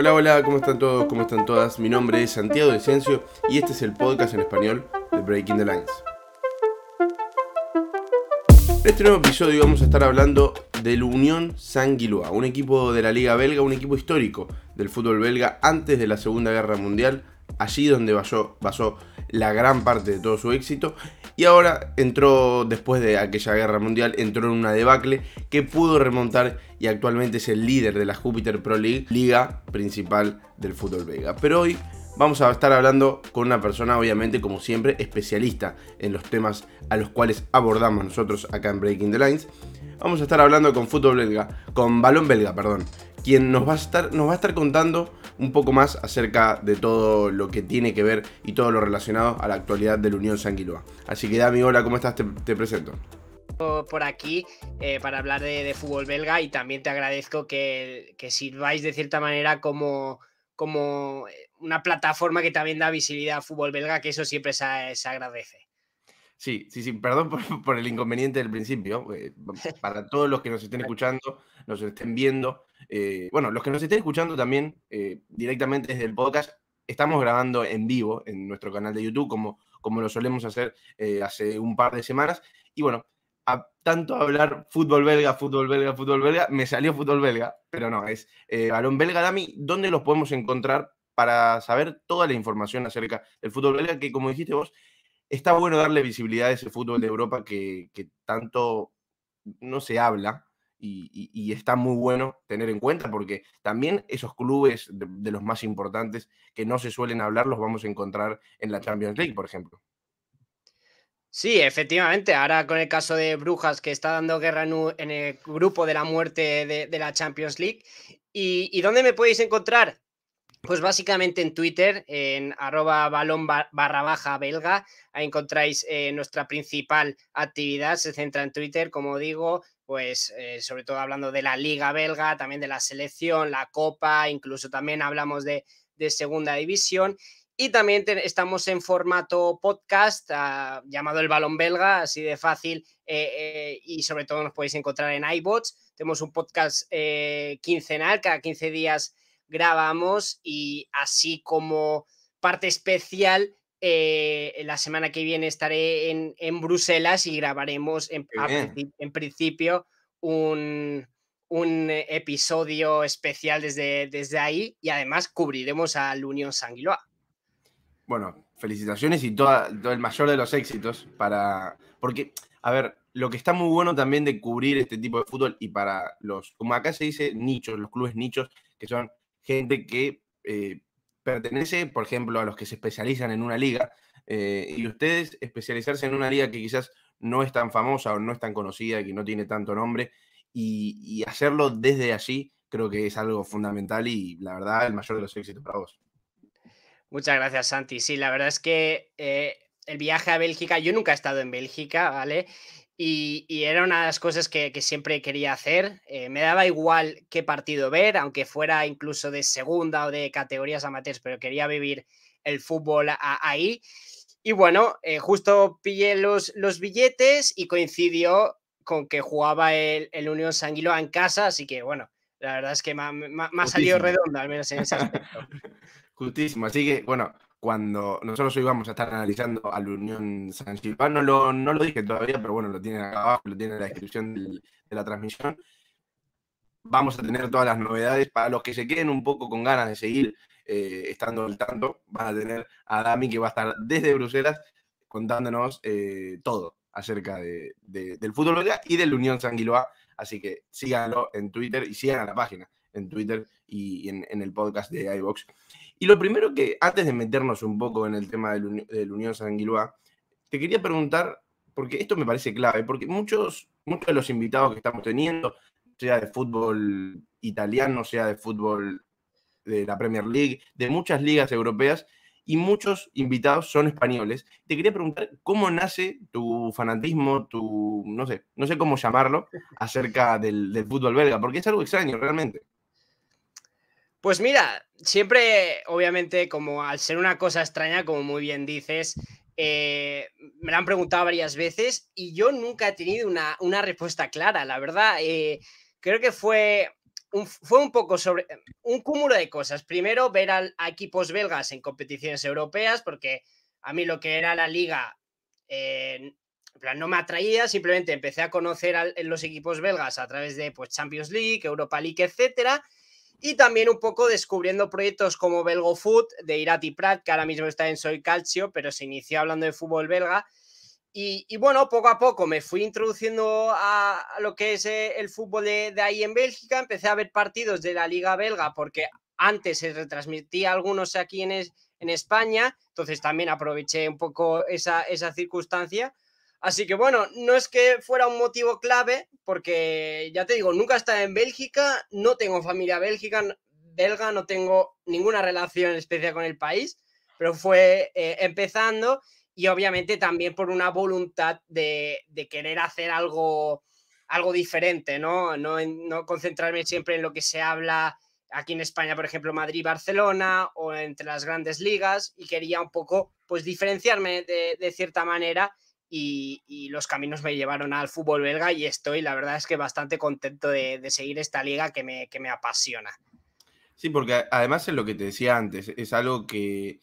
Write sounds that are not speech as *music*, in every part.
Hola, hola, ¿cómo están todos? ¿Cómo están todas? Mi nombre es Santiago de Ciencio y este es el podcast en español de Breaking the Lines. En este nuevo episodio vamos a estar hablando del Unión Saint-Gillois, un equipo de la Liga Belga, un equipo histórico del fútbol belga antes de la Segunda Guerra Mundial, allí donde basó la gran parte de todo su éxito y ahora entró, después de aquella guerra mundial, entró en una debacle que pudo remontar y actualmente es el líder de la Jupiter Pro League, liga principal del fútbol belga. Pero hoy vamos a estar hablando con una persona, obviamente, como siempre, especialista en los temas a los cuales abordamos nosotros acá en Breaking the Lines. Vamos a estar hablando con fútbol belga, con balón belga, perdón, quien nos va a estar, nos va a estar contando un poco más acerca de todo lo que tiene que ver y todo lo relacionado a la actualidad del Unión Sanguiloa. Así que Dami, hola, ¿cómo estás? Te, presento. Por aquí eh, para hablar de, fútbol belga y también te agradezco que, sirváis de cierta manera como, como una plataforma que también da visibilidad al fútbol belga, que eso siempre se, agradece. Sí, sí, sí, perdón *laughs* por, el inconveniente del principio. Eh, *laughs* para todos los que nos estén escuchando, nos estén viendo, eh, bueno, los que nos estén escuchando también eh, directamente desde el podcast, estamos grabando en vivo en nuestro canal de YouTube, como, como lo solemos hacer eh, hace un par de semanas. Y bueno, a tanto hablar fútbol belga, fútbol belga, fútbol belga, me salió fútbol belga, pero no, es balón belga. Dami, ¿dónde los podemos encontrar para saber toda la información acerca del fútbol belga? Que como dijiste vos, está bueno darle visibilidad a ese fútbol de Europa que, tanto no se habla y, está muy bueno tener en cuenta porque también esos clubes de, los más importantes que no se suelen hablar los vamos a encontrar en la Champions League, por ejemplo. Sí, efectivamente. Ahora con el caso de Brujas que está dando guerra en, el grupo de la muerte de, la Champions League. ¿Y, dónde me podéis encontrar? Pues básicamente en Twitter, en arroba balón barra baja belga, ahí encontráis eh, nuestra principal actividad, se centra en Twitter, como digo, pues eh, sobre todo hablando de la liga belga, también de la selección, la copa, incluso también hablamos de, segunda división. Y también estamos en formato podcast ah, llamado El Balón Belga, así de fácil. Eh, y sobre todo nos podéis encontrar en iBots. Tenemos un podcast quincenal, cada 15 días grabamos y así como parte especial eh, la semana que viene estaré en, Bruselas y grabaremos en, principio un, episodio especial desde, desde ahí y además cubriremos al Unión Sanguiloa. Bueno, felicitaciones y todo el mayor de los éxitos para... Porque, a ver, lo que está muy bueno también de cubrir este tipo de fútbol y para los, como acá se dice, nichos, los clubes nichos, que son gente que eh, pertenece, por ejemplo, a los que se especializan en una liga, eh, y ustedes especializarse en una liga que quizás no es tan famosa o no es tan conocida, que no tiene tanto nombre, y, hacerlo desde allí, creo que es algo fundamental y la verdad el mayor de los éxitos para vos. Muchas gracias, Santi. Sí, la verdad es que eh, el viaje a Bélgica, yo nunca he estado en Bélgica, ¿vale? Y, era una de las cosas que, siempre quería hacer. Eh, me daba igual qué partido ver, aunque fuera incluso de segunda o de categorías amateurs, pero quería vivir el fútbol ahí. Y bueno, eh, justo pillé los, los billetes y coincidió con que jugaba el, el Unión Sanguiloa en casa, así que bueno, la verdad es que me, ha salido redondo, al menos en ese aspecto. *laughs* Justísimo, así que bueno, cuando nosotros hoy vamos a estar analizando a la Unión San Gilpán, no lo, no lo dije todavía, pero bueno, lo tienen acá abajo, lo tienen en la descripción de la transmisión. Vamos a tener todas las novedades para los que se queden un poco con ganas de seguir eh, estando al tanto. Van a tener a Dami que va a estar desde Bruselas contándonos eh, todo acerca de, del fútbol belga y de la Unión Sanguiloa. Así que síganlo en Twitter y sigan a la página en Twitter y en, en el podcast de iBox. Y lo primero que, antes de meternos un poco en el tema del, del Unión Sanguilúa, te quería preguntar, porque esto me parece clave, porque muchos, muchos de los invitados que estamos teniendo, sea de fútbol italiano, sea de fútbol de la Premier League, de muchas ligas europeas, y muchos invitados son españoles. Te quería preguntar cómo nace tu fanatismo, tu, no sé, no sé cómo llamarlo, acerca del, del fútbol belga, porque es algo extraño realmente. Pues mira, siempre, obviamente, como al ser una cosa extraña, como muy bien dices, eh, me la han preguntado varias veces y yo nunca he tenido una, respuesta clara, la verdad. Eh, creo que fue fue un poco sobre un cúmulo de cosas. Primero, ver a, equipos belgas en competiciones europeas, porque a mí lo que era la liga eh, no me atraía, simplemente empecé a conocer a los equipos belgas a través de pues, Champions League, Europa League, etcétera. Y también un poco descubriendo proyectos como Belgo Foot de Irati Prat, que ahora mismo está en Soy Calcio, pero se inició hablando de fútbol belga. Y, bueno, poco a poco me fui introduciendo a, lo que es eh, el fútbol de, ahí en Bélgica. Empecé a ver partidos de la Liga Belga porque antes se retransmitía algunos aquí en, en España. Entonces también aproveché un poco esa, esa circunstancia. Así que bueno, no es que fuera un motivo clave, porque ya te digo, nunca he estado en Bélgica, no tengo familia bélgica, belga, no tengo ninguna relación especial con el país, pero fue eh, empezando y obviamente también por una voluntad de, querer hacer algo, algo diferente, ¿no? ¿no? No concentrarme siempre en lo que se habla aquí en España, por ejemplo, Madrid-Barcelona o entre las grandes ligas y quería un poco, pues, diferenciarme de, cierta manera y, los caminos me llevaron al fútbol belga y estoy, la verdad es que bastante contento de, seguir esta liga que me, que me apasiona. Sí, porque además es lo que te decía antes, es algo que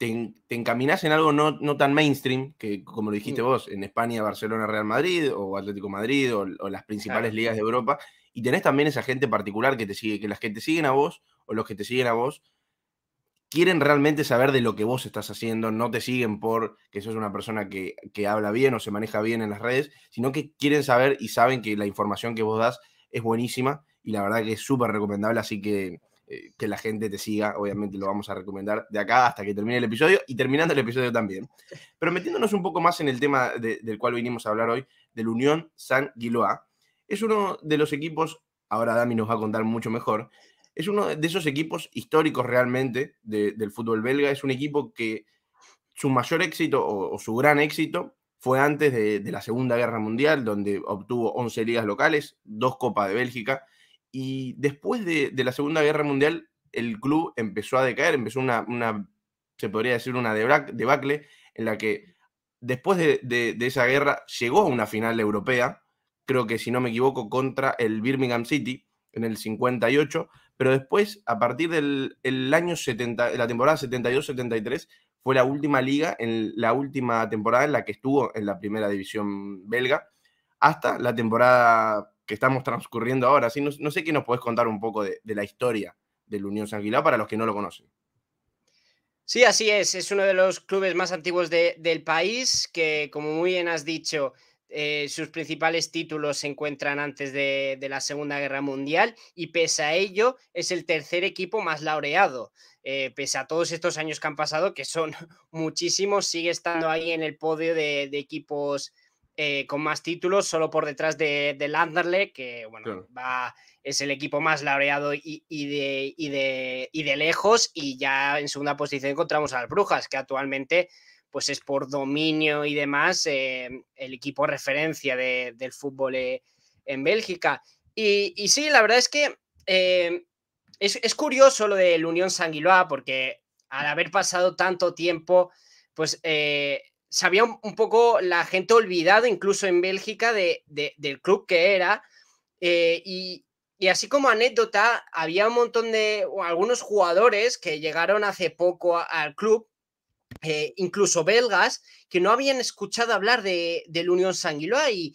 te, encaminas en algo no, no, tan mainstream, que como lo dijiste mm. vos, en España, Barcelona, Real Madrid, o Atlético Madrid, o, las principales ligas de Europa, y tenés también esa gente particular que te sigue, que las que te siguen a vos, o los que te siguen a vos, quieren realmente saber de lo que vos estás haciendo, no te siguen por que sos una persona que, que habla bien o se maneja bien en las redes, sino que quieren saber y saben que la información que vos das es buenísima y la verdad que es súper recomendable, así que eh, que la gente te siga, obviamente lo vamos a recomendar de acá hasta que termine el episodio y terminando el episodio también. Pero metiéndonos un poco más en el tema del cual vinimos a hablar hoy, del Unión San Guiloa, es uno de los equipos, ahora Dami nos va a contar mucho mejor, es uno de esos equipos históricos realmente del fútbol belga, es un equipo que su mayor éxito o, su gran éxito fue antes de, de, la Segunda Guerra Mundial, donde obtuvo 11 ligas locales, dos Copas de Bélgica y después de, la Segunda Guerra Mundial, el club empezó a decaer, empezó una, una se podría decir, una debacle en la que después de, esa guerra llegó a una final europea, creo que si no me equivoco, contra el Birmingham City en el 58, pero después, a partir del año 70, la temporada 72-73, fue la última liga, en la última temporada en la que estuvo en la primera división belga, hasta la temporada que estamos transcurriendo ahora. Así, no, sé qué nos puedes contar un poco de, la historia del Unión Sanguilá para los que no lo conocen. Sí, así es. Es uno de los clubes más antiguos del país que, como muy bien has dicho, eh, sus principales títulos se encuentran antes de, la Segunda Guerra Mundial y pese a ello es el tercer equipo más laureado. Eh, pese a todos estos años que han pasado, que son *laughs* muchísimos, sigue estando ahí en el podio de equipos eh, con más títulos, solo por detrás de, de que bueno, va, es el equipo más laureado y, de, de, de, lejos. Y ya en segunda posición encontramos a las Brujas, que actualmente pues es por dominio y demás eh, el equipo referencia del fútbol eh, en Bélgica. Y, sí, la verdad es que es, es, curioso lo del Unión Sanguiloa, porque al haber pasado tanto tiempo, pues se había un, poco la gente olvidado, incluso en Bélgica, de, del club que era. Eh, y, así como anécdota, había un montón de algunos jugadores que llegaron hace poco al club, eh, incluso belgas, que no habían escuchado hablar de, del Unión Sanguiloa y,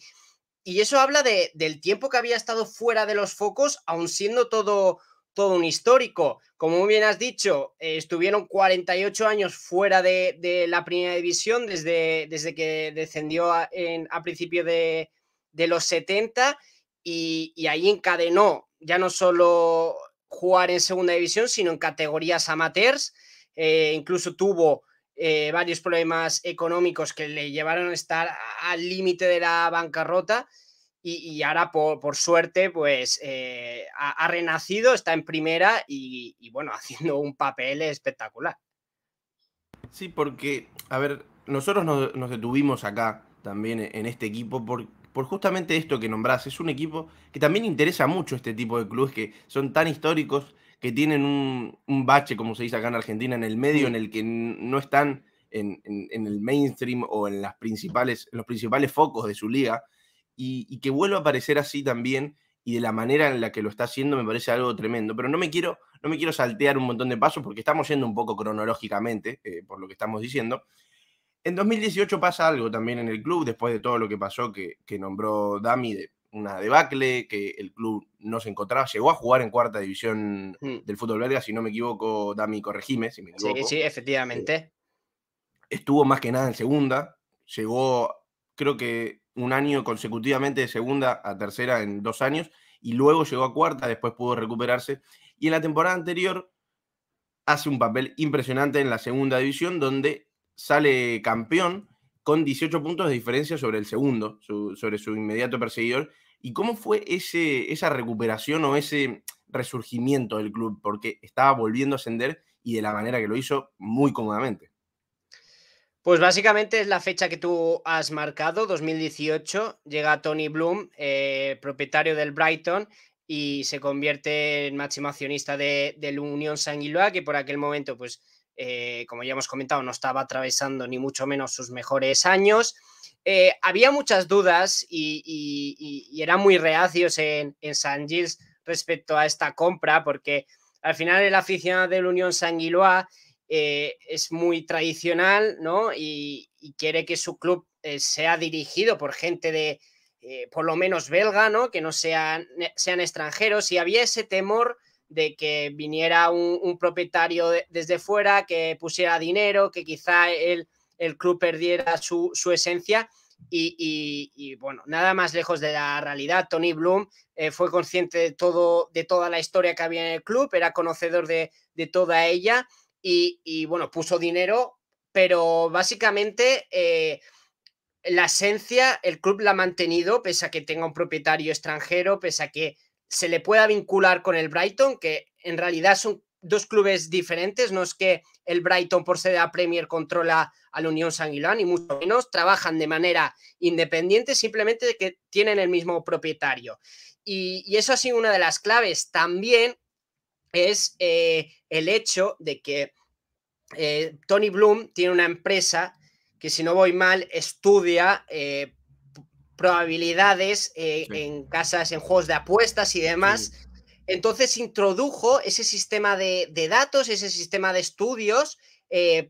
y eso habla del tiempo que había estado fuera de los focos, aun siendo todo todo un histórico. Como bien has dicho, eh, estuvieron 48 años fuera de, la primera división desde, desde que descendió a, en, a principio de, los 70 y, ahí encadenó ya no solo jugar en segunda división, sino en categorías amateurs. Eh, incluso tuvo eh, varios problemas económicos que le llevaron a estar al límite de la bancarrota y, ahora por, suerte pues eh, ha, renacido, está en primera y, bueno, *laughs* haciendo un papel espectacular. Sí, porque, a ver, nosotros nos, detuvimos acá también en este equipo por, por justamente esto que nombrás. Es un equipo que también interesa mucho este tipo de clubes que son tan históricos, que tienen un, bache, como se dice acá en Argentina, en el medio, en el que no están en, el mainstream o en, las principales, en los principales focos de su liga y, que vuelva a aparecer así también y de la manera en la que lo está haciendo me parece algo tremendo. Pero no me quiero, no me quiero saltear un montón de pasos porque estamos yendo un poco cronológicamente, eh, por lo que estamos diciendo. En 2018 pasa algo también en el club, después de todo lo que pasó, que, que nombró Dami de una debacle, que el club no se encontraba, llegó a jugar en cuarta división mm. del fútbol belga, si no me equivoco, Dami, corregime si me equivoco. Sí, sí, efectivamente. Eh, estuvo más que nada en segunda, llegó creo que un año consecutivamente de segunda a tercera en dos años y luego llegó a cuarta, después pudo recuperarse y en la temporada anterior hace un papel impresionante en la segunda división donde sale campeón con 18 puntos de diferencia sobre el segundo, sobre su inmediato perseguidor. ¿Y cómo fue ese, esa recuperación o ese resurgimiento del club? Porque estaba volviendo a ascender y de la manera que lo hizo muy cómodamente. Pues básicamente es la fecha que tú has marcado, 2018. Llega Tony Bloom, eh, propietario del Brighton, y se convierte en máximo accionista de, del Unión Sanguiloa, que por aquel momento, pues, eh, como ya hemos comentado, no estaba atravesando ni mucho menos sus mejores años. Eh, había muchas dudas y, eran muy reacios en, en San Gilles respecto a esta compra, porque al final el aficionado del Unión Sanguiloa eh, es muy tradicional, ¿no? Y, quiere que su club eh, sea dirigido por gente de, por lo menos belga, ¿no? Que no sean, sean extranjeros. Y había ese temor de que viniera un, propietario desde fuera, que pusiera dinero, que quizá el, el club perdiera su, esencia. Y, bueno, nada más lejos de la realidad. Tony Bloom fue consciente de, todo, de toda la historia que había en el club, era conocedor de, de toda ella y, bueno, puso dinero, pero básicamente eh, la esencia el club la ha mantenido, pese a que tenga un propietario extranjero, pese a que se le pueda vincular con el Brighton, que en realidad son dos clubes diferentes, no es que el Brighton por ser la Premier controla a la Unión Sanguilán, ni mucho menos, trabajan de manera independiente, simplemente que tienen el mismo propietario. Y, y, eso ha sido una de las claves. También es eh, el hecho de que eh, Tony Bloom tiene una empresa que, si no voy mal, estudia eh, probabilidades en casas, en juegos de apuestas y demás. Entonces introdujo ese sistema de, datos, ese sistema de estudios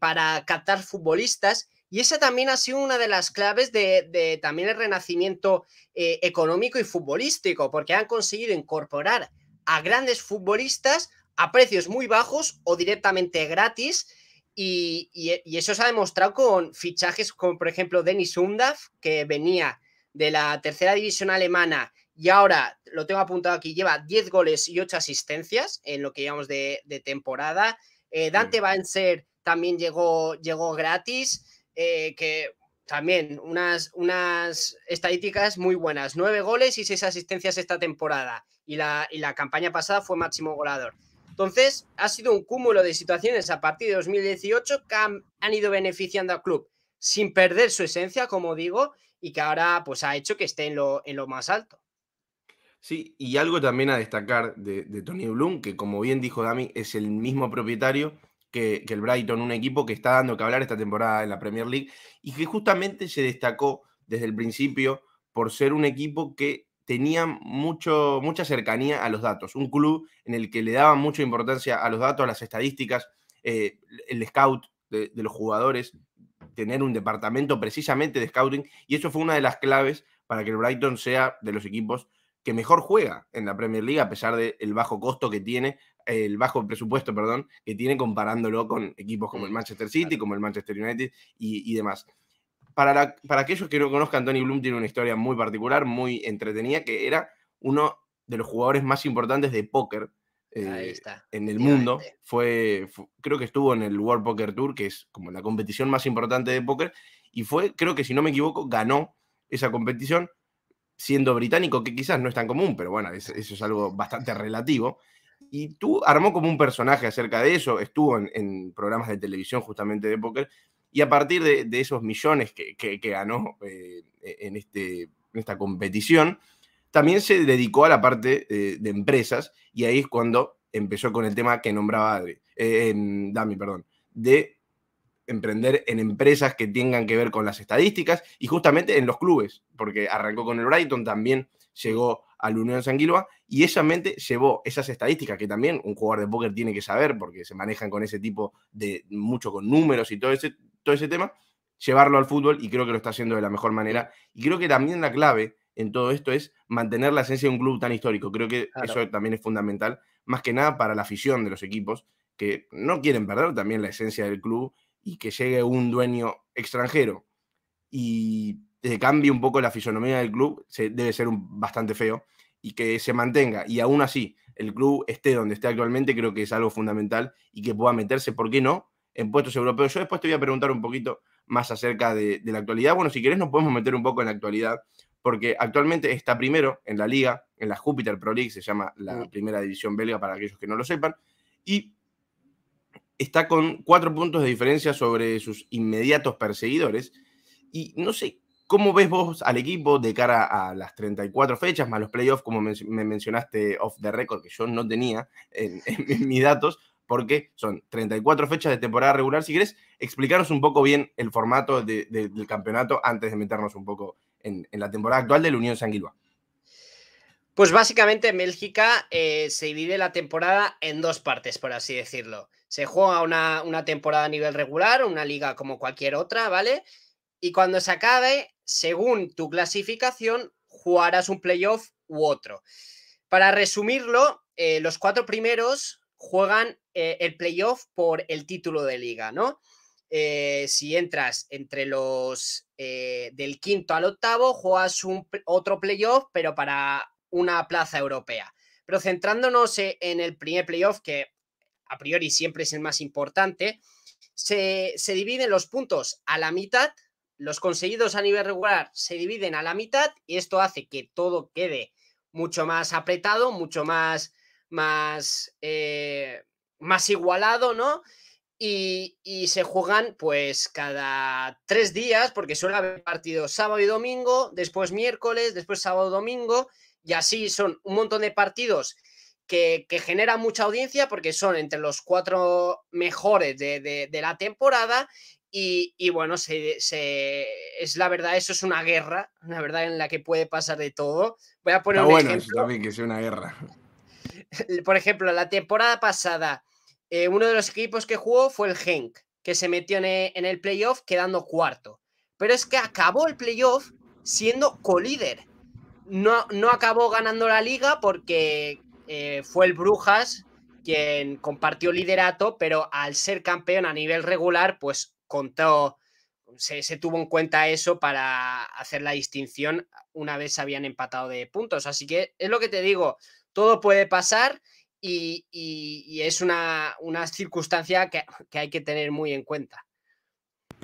para captar futbolistas. Y esa también ha sido una de las claves de, también el renacimiento económico y futbolístico, porque han conseguido incorporar a grandes futbolistas a precios muy bajos o directamente gratis. Y, eso se ha demostrado con fichajes como, por ejemplo, Denis Undaf, que venía de la tercera división alemana y ahora lo tengo apuntado aquí, lleva 10 goles y 8 asistencias en lo que llamamos de, temporada. Eh, Dante Banzer también llegó, llegó gratis, eh, que también unas, unas estadísticas muy buenas. 9 goles y 6 asistencias esta temporada. Y la, y la campaña pasada fue máximo goleador. Entonces, ha sido un cúmulo de situaciones a partir de 2018 que han, ido beneficiando al club sin perder su esencia, como digo, y que ahora pues ha hecho que esté en lo, en lo más alto. Sí, y algo también a destacar de, Tony Bloom, que como bien dijo Dami, es el mismo propietario que, el Brighton, un equipo que está dando que hablar esta temporada en la Premier League y que justamente se destacó desde el principio por ser un equipo que tenía mucho, mucha cercanía a los datos, un club en el que le daba mucha importancia a los datos, a las estadísticas, eh, el scout de, los jugadores, tener un departamento precisamente de scouting, y eso fue una de las claves para que el Brighton sea de los equipos que mejor juega en la Premier League, a pesar del bajo costo que tiene, el bajo presupuesto, perdón, que tiene comparándolo con equipos como el Manchester City, como el Manchester United y, y demás. Para, aquellos que no conozcan, Tony Bloom tiene una historia muy particular, muy entretenida, que era uno de los jugadores más importantes de póker eh, en el mundo. Fue, creo que estuvo en el World Poker Tour, que es como la competición más importante de póker, y fue, creo que si no me equivoco, ganó esa competición siendo británico, que quizás no es tan común, pero bueno, eso, es algo bastante relativo. Y tú armó como un personaje acerca de eso, estuvo en, en programas de televisión justamente de póker, y a partir de, esos millones que, ganó eh, en, este, esta competición, también se dedicó a la parte eh, de empresas y ahí es cuando empezó con el tema que nombraba eh, Dami, perdón, de emprender en empresas que tengan que ver con las estadísticas y justamente en los clubes, porque arrancó con el Brighton, también llegó al Unión Sanguilua y ella mente llevó esas estadísticas que también un jugador de póker tiene que saber porque se manejan con ese tipo de mucho con números y todo ese, todo ese tema, llevarlo al fútbol y creo que lo está haciendo de la mejor manera. Y creo que también la clave en todo esto es mantener la esencia de un club tan histórico. Creo que eso también es fundamental, más que nada para la afición de los equipos, que no quieren perder también la esencia del club y que llegue un dueño extranjero y cambie un poco la fisonomía del club, se, debe ser un, bastante feo, y que se mantenga y aún así el club esté donde esté actualmente, creo que es algo fundamental y que pueda meterse, ¿por qué no?, en puestos europeos. Yo después te voy a preguntar un poquito más acerca de, de la actualidad. Bueno, si querés nos podemos meter un poco en la actualidad porque actualmente está primero en la liga, en la Júpiter Pro League, se llama la primera división belga para aquellos que no lo sepan, y está con cuatro puntos de diferencia sobre sus inmediatos perseguidores. Y no sé, ¿cómo ves vos al equipo de cara a las 34 fechas, más los playoffs, como me mencionaste off the record, que yo no tenía en, mis datos? porque son 34 fechas de temporada regular. Si querés, explicarnos un poco bien el formato del campeonato antes de meternos un poco en, la temporada actual de la Unión Sanguilua? Pues básicamente en Bélgica eh, se divide la temporada en dos partes, por así decirlo. Se juega una, una, temporada a nivel regular, una liga como cualquier otra, ¿vale? Y cuando se acabe, según tu clasificación, jugarás un playoff u otro. Para resumirlo, eh, los cuatro primeros juegan eh, el playoff por el título de liga, ¿no? Si entras entre los del quinto al octavo, juegas un, otro playoff, pero para una plaza europea. Pero centrándonos e, en el primer playoff, que a priori siempre es el más importante, se, se dividen los puntos a la mitad, los conseguidos a nivel regular se dividen a la mitad y esto hace que todo quede mucho más apretado, mucho más, más, eh, más igualado, ¿no? Y, se juegan pues cada tres días, porque suele haber partidos sábado y domingo, después miércoles, después sábado y domingo, y así son un montón de partidos que, generan mucha audiencia porque son entre los cuatro mejores de, la temporada. Y, bueno, se, es la verdad, eso es una guerra, una verdad en la que puede pasar de todo. Voy a poner un bueno ejemplo. también que sea una guerra. *laughs* Por ejemplo, la temporada pasada eh, uno de los equipos que jugó fue el Genk, que se metió en el, playoff quedando cuarto. Pero es que acabó el playoff siendo colíder. No, no acabó ganando la liga porque eh, fue el Brujas quien compartió liderato, pero al ser campeón a nivel regular, pues contó, se, se, tuvo en cuenta eso para hacer la distinción una vez habían empatado de puntos. Así que es lo que te digo, todo puede pasar y, es una, circunstancia que, hay que tener muy en cuenta.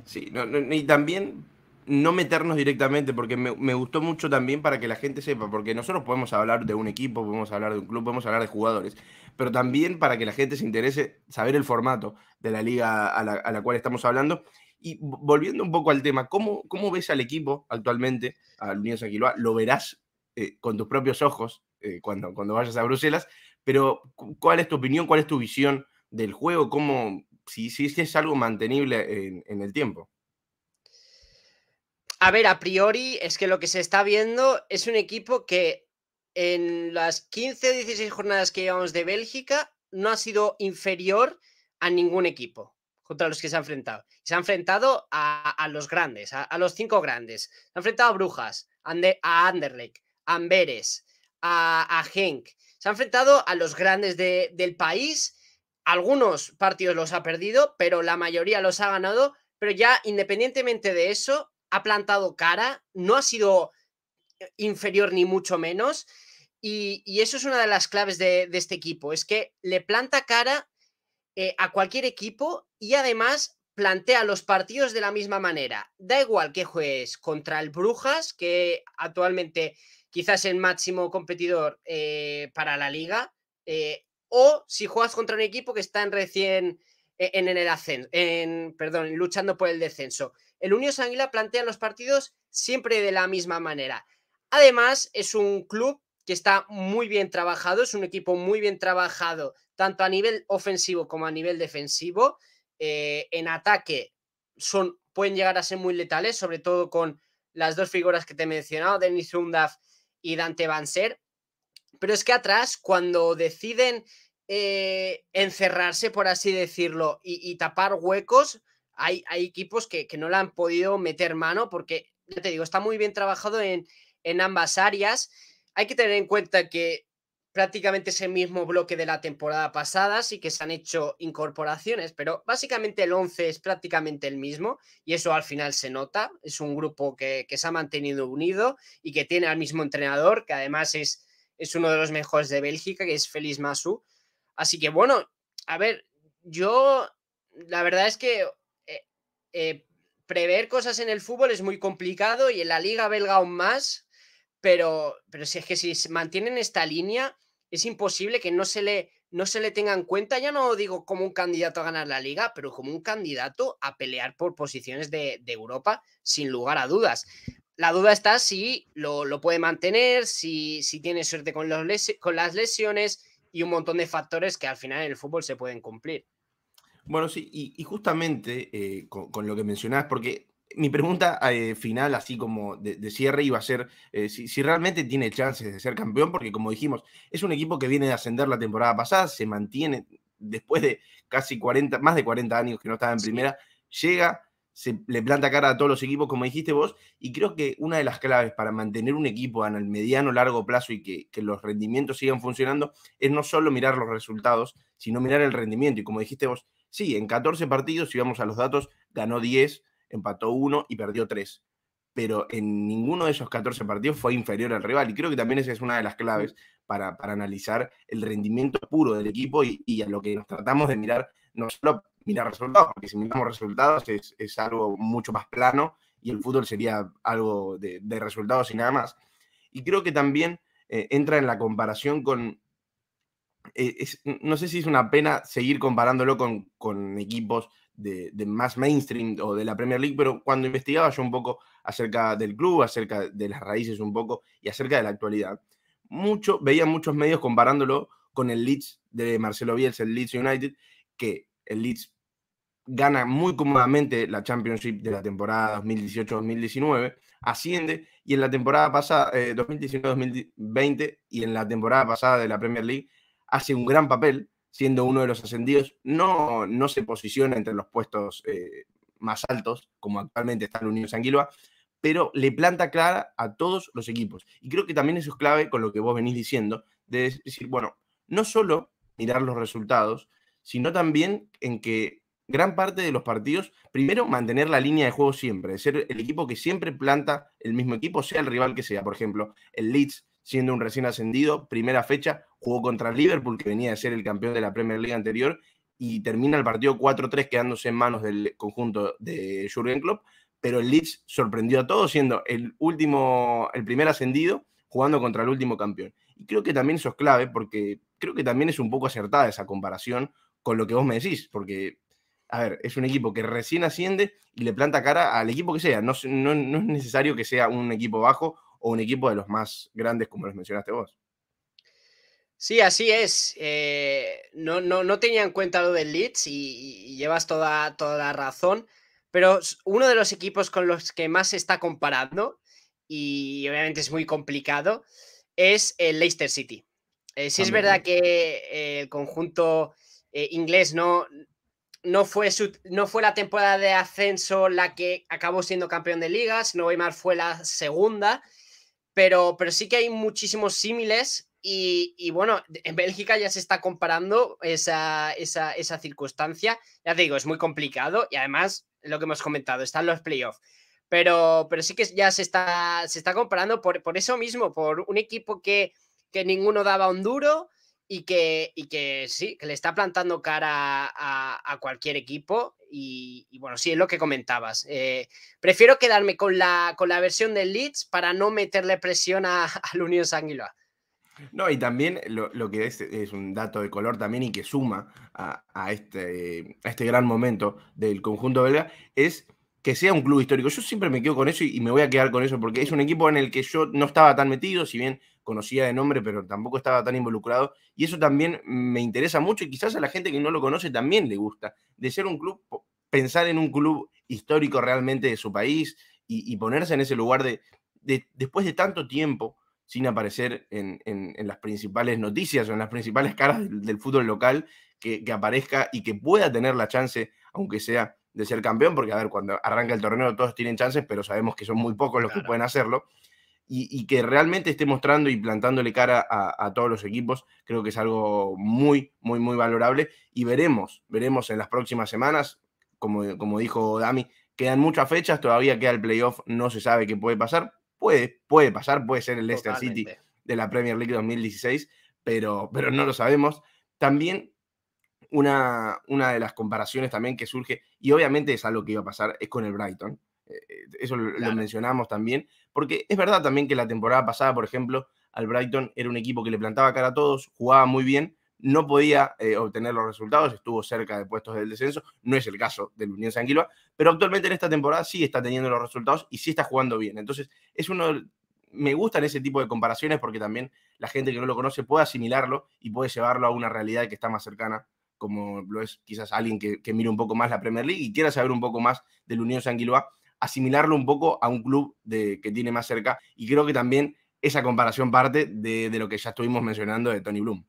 Sí, y también no meternos directamente, porque me, gustó mucho también para que la gente sepa, porque nosotros podemos hablar de un equipo, podemos hablar de un club, podemos hablar de jugadores, pero también para que la gente se interese saber el formato de la liga a la, cual estamos hablando. Y volviendo un poco al tema, ¿cómo, cómo ves al equipo actualmente, al Unión Sanquiloa? Lo verás eh, con tus propios ojos eh, cuando, cuando vayas a Bruselas, pero, ¿cuál es tu opinión? ¿Cuál es tu visión del juego? ¿Cómo, si, si es algo mantenible en, el tiempo? A ver, a priori es que lo que se está viendo es un equipo que en las 15 o 16 jornadas que llevamos de Bélgica no ha sido inferior a ningún equipo contra los que se ha enfrentado. Se ha enfrentado a, los grandes, a, los cinco grandes. Se ha enfrentado a Brujas, a Anderlecht, a Amberes, a, a Genk. Se ha enfrentado a los grandes del país. Algunos partidos los ha perdido, pero la mayoría los ha ganado. Pero ya independientemente de eso, ha plantado cara, no ha sido eh, inferior ni mucho menos. Y, eso es una de las claves de, este equipo, es que le planta cara eh, a cualquier equipo y además plantea los partidos de la misma manera. Da igual que juegues contra el Brujas, que actualmente quizás el máximo competidor eh, para la liga, o si juegas contra un equipo que está en recién e, en, el ascenso, en, perdón, luchando por el descenso. El Unión Sanguila plantea los partidos siempre de la misma manera. Además, es un club que está muy bien trabajado, es un equipo muy bien trabajado, tanto a nivel ofensivo como a nivel defensivo. Eh, en ataque son, pueden llegar a ser muy letales, sobre todo con las dos figuras que te he mencionado, Denis Undaf y Dante Banser. pero es que atrás, cuando deciden eh, encerrarse, por así decirlo, y, tapar huecos, hay, equipos que, no le han podido meter mano porque, ya te digo, está muy bien trabajado en, en ambas áreas. Hay que tener en cuenta que prácticamente es el mismo bloque de la temporada pasada, sí que se han hecho incorporaciones, pero básicamente el 11 es prácticamente el mismo y eso al final se nota. Es un grupo que, se ha mantenido unido y que tiene al mismo entrenador, que además es, es uno de los mejores de Bélgica, que es Félix Masu. Así que bueno, a ver, yo la verdad es que eh, prever cosas en el fútbol es muy complicado y en la liga belga aún más. Pero, pero si es que si mantienen esta línea, es imposible que no se le, no le tenga en cuenta, ya no digo como un candidato a ganar la liga, pero como un candidato a pelear por posiciones de, Europa, sin lugar a dudas. La duda está si lo, puede mantener, si, si tiene suerte con, los con las lesiones y un montón de factores que al final en el fútbol se pueden cumplir. Bueno, sí, y, justamente eh, con, con, lo que mencionás, porque mi pregunta eh, final, así como de, cierre, iba a ser eh, si, realmente tiene chances de ser campeón, porque como dijimos, es un equipo que viene de ascender la temporada pasada, se mantiene después de casi 40, más de 40 años que no estaba en primera, llega, se le planta cara a todos los equipos, como dijiste vos, y creo que una de las claves para mantener un equipo en el mediano largo plazo y que, que los rendimientos sigan funcionando es no solo mirar los resultados, sino mirar el rendimiento. Y como dijiste vos, sí, en 14 partidos, si vamos a los datos, ganó 10 empató uno y perdió tres. Pero en ninguno de esos 14 partidos fue inferior al rival. Y creo que también esa es una de las claves para, para analizar el rendimiento puro del equipo y, a lo que nos tratamos de mirar, no solo mirar resultados, porque si miramos resultados es, algo mucho más plano y el fútbol sería algo de, resultados y nada más. Y creo que también eh, entra en la comparación con, eh, no sé si es una pena seguir comparándolo con, con equipos de, más mainstream o de la Premier League, pero cuando investigaba yo un poco acerca del club, acerca de las raíces un poco y acerca de la actualidad, mucho, veía muchos medios comparándolo con el Leeds de Marcelo Bielsa, el Leeds United, que el Leeds gana muy cómodamente la Championship de la temporada 2018-2019, asciende y en la temporada pasada, 2019-2020 eh, y en la temporada pasada de la Premier League hace un gran papel siendo uno de los ascendidos, no, no se posiciona entre los puestos eh, más altos, como actualmente está el Unión Sanguilua, pero le planta clara a todos los equipos. Y creo que también eso es clave con lo que vos venís diciendo, de decir, bueno, no solo mirar los resultados, sino también en que gran parte de los partidos, primero, mantener la línea de juego siempre, ser el equipo que siempre planta el mismo equipo, sea el rival que sea. Por ejemplo, el Leeds siendo un recién ascendido, primera fecha, jugó contra Liverpool, que venía de ser el campeón de la Premier League anterior, y termina el partido 4-3 quedándose en manos del conjunto de Jurgen Klopp, pero el Leeds sorprendió a todos siendo el último, el primer ascendido, jugando contra el último campeón. Y creo que también eso es clave, porque creo que también es un poco acertada esa comparación con lo que vos me decís, porque, a ver, es un equipo que recién asciende y le planta cara al equipo que sea. No, no, no es necesario que sea un equipo bajo o un equipo de los más grandes como los mencionaste vos. Sí, así es. Eh, no, no, no, tenía en cuenta lo del Leeds y, llevas toda, toda, la razón, pero uno de los equipos con los que más se está comparando, y obviamente es muy complicado, es el Leicester City. Eh, sí es verdad que eh, el conjunto inglés no, no, fue no fue la temporada de ascenso la que acabó siendo campeón de ligas, no Weimar fue la segunda, pero, pero sí que hay muchísimos símiles y, bueno, en Bélgica ya se está comparando esa, esa, circunstancia. Ya te digo, es muy complicado y además, lo que hemos comentado, están los playoffs. Pero, pero sí que ya se está, se está comparando por, por eso mismo, por un equipo que, que ninguno daba un duro y que, y que sí, que le está plantando cara a, cualquier equipo. Y, bueno, sí, es lo que comentabas. Eh, prefiero quedarme con la, con la versión del Leeds para no meterle presión a, *laughs* al Unión Sanguiloa. No, y también lo, que es, un dato de color también y que suma a, este, a este gran momento del conjunto belga es que sea un club histórico. Yo siempre me quedo con eso y, me voy a quedar con eso porque es un equipo en el que yo no estaba tan metido, si bien conocía de nombre, pero tampoco estaba tan involucrado. Y eso también me interesa mucho y quizás a la gente que no lo conoce también le gusta, de ser un club, pensar en un club histórico realmente de su país y, ponerse en ese lugar de, después de tanto tiempo, sin aparecer en, las principales noticias o en las principales caras del, fútbol local, que, aparezca y que pueda tener la chance, aunque sea de ser campeón, porque a ver, cuando arranca el torneo todos tienen chances, pero sabemos que son muy pocos los que pueden hacerlo. Y, que realmente esté mostrando y plantándole cara a, todos los equipos, creo que es algo muy, muy, muy valorable. Y veremos, veremos en las próximas semanas, como, como dijo Dami, quedan muchas fechas, todavía queda el playoff, no se sabe qué puede pasar. Puede, puede pasar, puede ser el Leicester City de la Premier League 2016, pero, pero no lo sabemos. También una, una de las comparaciones también que surge, y obviamente es algo que iba a pasar, es con el Brighton. Eh, eh, eso lo, mencionamos también, porque es verdad también que la temporada pasada, por ejemplo, al Brighton era un equipo que le plantaba cara a todos, jugaba muy bien, no podía eh, obtener los resultados, estuvo cerca de puestos del descenso, no es el caso del Unión Sanguilua, pero actualmente en esta temporada sí está teniendo los resultados y sí está jugando bien. Entonces, es uno, me gustan ese tipo de comparaciones porque también la gente que no lo conoce puede asimilarlo y puede llevarlo a una realidad que está más cercana como lo es quizás alguien que, mire un poco más la Premier League y quiera saber un poco más del Unión Sanguilua, asimilarlo un poco a un club de, que tiene más cerca. Y creo que también esa comparación parte de, lo que ya estuvimos mencionando de Tony Bloom.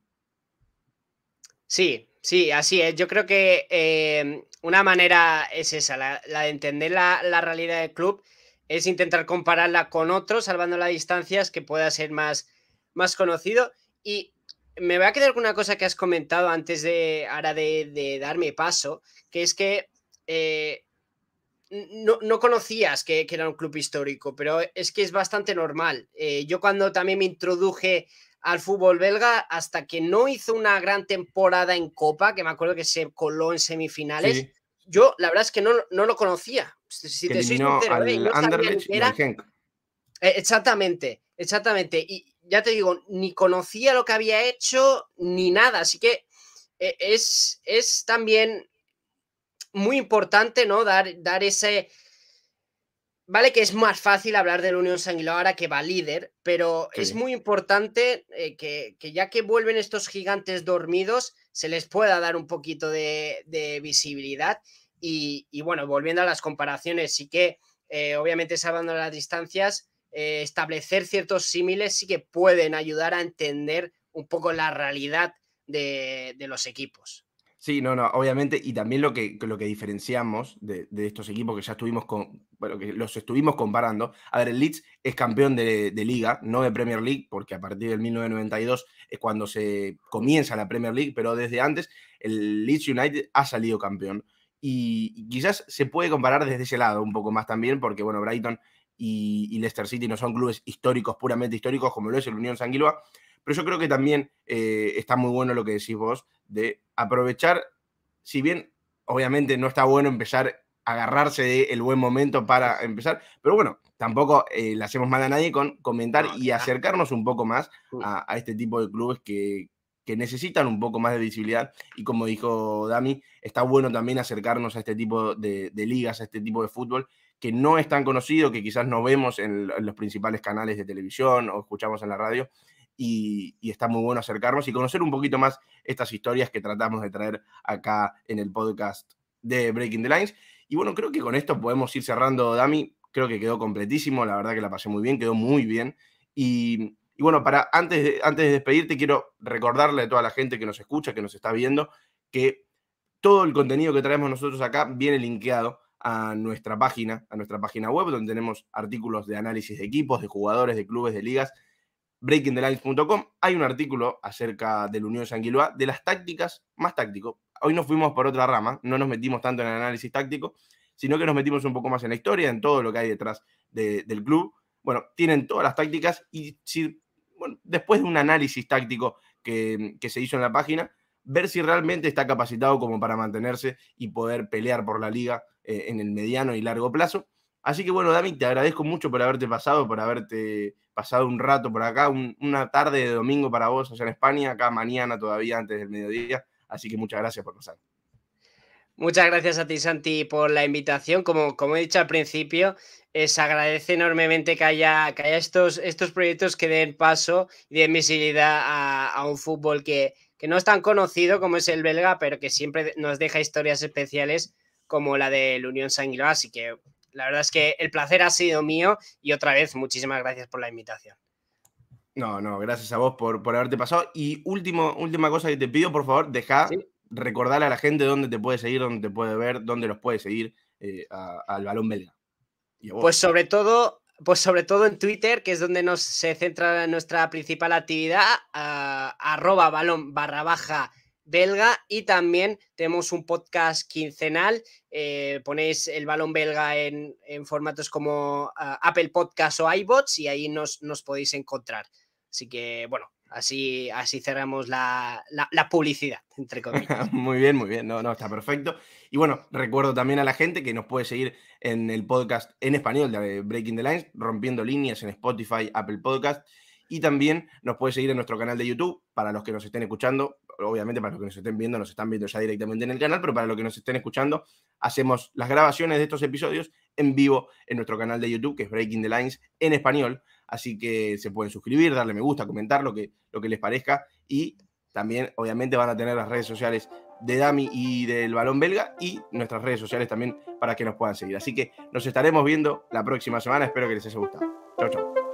Sí, sí, así es. Yo creo que eh, una manera es esa, la, de entender la, la, realidad del club, es intentar compararla con otros, salvando las distancias, que pueda ser más, más conocido. Y me voy a quedar con una cosa que has comentado antes de, ahora de, darme paso, que es que eh, no, conocías que, era un club histórico, pero es que es bastante normal. Eh, yo cuando también me introduje al fútbol belga, hasta que no hizo una gran temporada en Copa, que me acuerdo que se coló en semifinales, yo la verdad es que no, lo conocía. Si te soy sincero, ¿eh? Exactamente, exactamente. Y, ya te digo, ni conocía lo que había hecho ni nada, así que eh, es, es también muy importante, ¿no? Dar, dar ese... Vale que es más fácil hablar de la Unión Sanguiló ahora que va líder, pero es muy importante eh, que, ya que vuelven estos gigantes dormidos, se les pueda dar un poquito de, visibilidad. Y, bueno, volviendo a las comparaciones, sí que eh, obviamente salvando las distancias, eh, establecer ciertos símiles sí que pueden ayudar a entender un poco la realidad de, los equipos. Sí, no, no, obviamente, y también lo que, lo que diferenciamos de, estos equipos que ya estuvimos con, bueno, que los estuvimos comparando. A ver, el Leeds es campeón de, liga, no de Premier League, porque a partir del 1992 es cuando se comienza la Premier League, pero desde antes el Leeds United ha salido campeón. y quizás se puede comparar desde ese lado un poco más también, porque bueno, Brighton y, Leicester City no son clubes históricos, puramente históricos, como lo es el Unión Sanguilua. Pero yo creo que también eh, está muy bueno lo que decís vos, de aprovechar, si bien obviamente no está bueno empezar a agarrarse del buen momento para empezar, pero bueno, tampoco eh, le hacemos mal a nadie con comentar y acercarnos un poco más mm. a, este tipo de clubes que, necesitan un poco más de visibilidad. Y como dijo Dami, está bueno también acercarnos a este tipo de, ligas, a este tipo de fútbol, que no es tan conocido, que quizás no vemos en, los principales canales de televisión o escuchamos en la radio. Y, está muy bueno acercarnos y conocer un poquito más estas historias que tratamos de traer acá en el podcast de Breaking the Lines. Y bueno, creo que con esto podemos ir cerrando, Dami. Creo que quedó completísimo, la verdad que la pasé muy bien, quedó muy bien. Y, bueno, para antes de, antes de despedirte, quiero recordarle a toda la gente que nos escucha, que nos está viendo, que todo el contenido que traemos nosotros acá viene linkeado a nuestra página, a nuestra página web, donde tenemos artículos de análisis de equipos, de jugadores, de clubes, de ligas, breakingthelines.com. Hay un artículo acerca del Unión Sanguilua, de las tácticas más táctico. Hoy nos fuimos por otra rama, no nos metimos tanto en el análisis táctico, sino que nos metimos un poco más en la historia, en todo lo que hay detrás del club. Bueno, tienen todas las tácticas y si, bueno, después de un análisis táctico que, que se hizo en la página, ver si realmente está capacitado como para mantenerse y poder pelear por la liga eh, en el mediano y largo plazo. Así que bueno, Dami, te agradezco mucho por haberte pasado, por haberte pasado un rato por acá, una tarde de domingo para vos allá en España, acá mañana todavía antes del mediodía. Así que muchas gracias por pasar. Muchas gracias a ti, Santi, por la invitación. Como, como he dicho al principio, se agradece enormemente que haya, que haya estos, estos proyectos que den paso y den visibilidad a, un fútbol que, que no es tan conocido como es el belga, pero que siempre nos deja historias especiales como la del Unión Sanguiló. Así que la verdad es que el placer ha sido mío y otra vez muchísimas gracias por la invitación. No, no, gracias a vos por, por haberte pasado. Y último, última cosa que te pido, por favor, deja recordarle a la gente dónde te puede seguir, dónde te puede ver, dónde los puede seguir eh, al balón belga. Pues sobre todo, pues sobre todo en Twitter, que es donde nos se centra nuestra principal actividad, arroba balón barra baja belga y también tenemos un podcast quincenal. Eh, ponéis el balón belga en, formatos como Apple Podcast o iBots y ahí nos, nos podéis encontrar. Así que, bueno, así, así cerramos la, publicidad, entre comillas. *laughs* muy bien, muy bien. No, no, está perfecto. Y bueno, recuerdo también a la gente que nos puede seguir en el podcast en español de Breaking the Lines, rompiendo líneas en Spotify, Apple Podcast. Y también nos puede seguir en nuestro canal de YouTube, para los que nos estén escuchando, obviamente para los que nos estén viendo, nos están viendo ya directamente en el canal, pero para los que nos estén escuchando, hacemos las grabaciones de estos episodios en vivo en nuestro canal de YouTube, que es Breaking the Lines en español. Así que se pueden suscribir, darle me gusta, comentar lo que, lo que les parezca. Y también, obviamente, van a tener las redes sociales de Dami y del Balón Belga y nuestras redes sociales también para que nos puedan seguir. Así que nos estaremos viendo la próxima semana. Espero que les haya gustado. Chao, chao.